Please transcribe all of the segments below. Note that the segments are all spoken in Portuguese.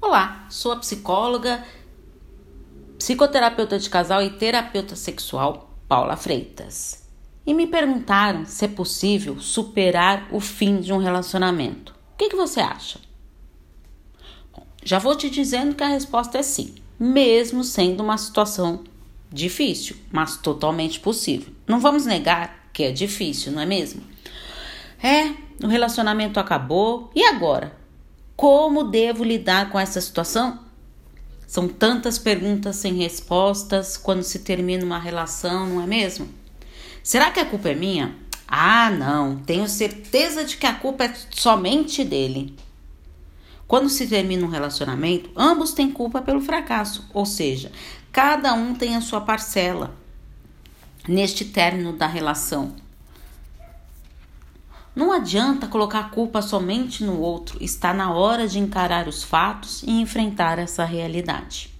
Olá, sou a psicóloga, psicoterapeuta de casal e terapeuta sexual Paula Freitas. E me perguntaram se é possível superar o fim de um relacionamento. O que, que você acha? Já vou te dizendo que a resposta é sim, mesmo sendo uma situação difícil, mas totalmente possível. Não vamos negar que é difícil, não é mesmo? É, o relacionamento acabou, e agora? Como devo lidar com essa situação? São tantas perguntas sem respostas quando se termina uma relação, não é mesmo? Será que a culpa é minha? Ah, não, tenho certeza de que a culpa é somente dele. Quando se termina um relacionamento, ambos têm culpa pelo fracasso, ou seja, cada um tem a sua parcela neste término da relação. Não adianta colocar a culpa somente no outro, está na hora de encarar os fatos e enfrentar essa realidade.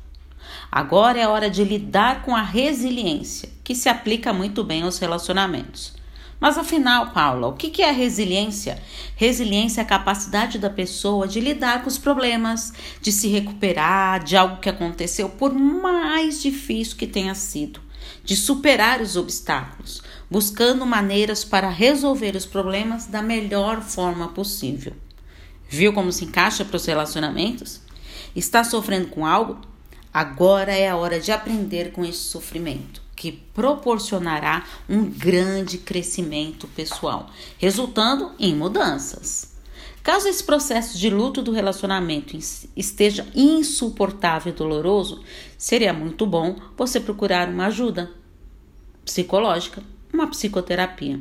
Agora é hora de lidar com a resiliência, que se aplica muito bem aos relacionamentos. Mas afinal, Paula, o que é resiliência? Resiliência é a capacidade da pessoa de lidar com os problemas, de se recuperar de algo que aconteceu, por mais difícil que tenha sido, de superar os obstáculos, buscando maneiras para resolver os problemas da melhor forma possível. Viu como se encaixa para os relacionamentos? Está sofrendo com algo? Agora é a hora de aprender com esse sofrimento, que proporcionará um grande crescimento pessoal, resultando em mudanças. Caso esse processo de luto do relacionamento esteja insuportável e doloroso, seria muito bom você procurar uma ajuda psicológica uma psicoterapia.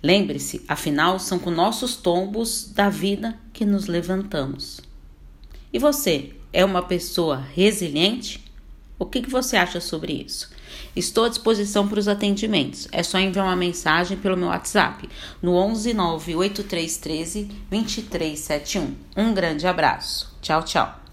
Lembre-se, afinal, são com nossos tombos da vida que nos levantamos. E você é uma pessoa resiliente? O que, que você acha sobre isso? Estou à disposição para os atendimentos. É só enviar uma mensagem pelo meu WhatsApp no 11 98313 2371. Um grande abraço. Tchau, tchau.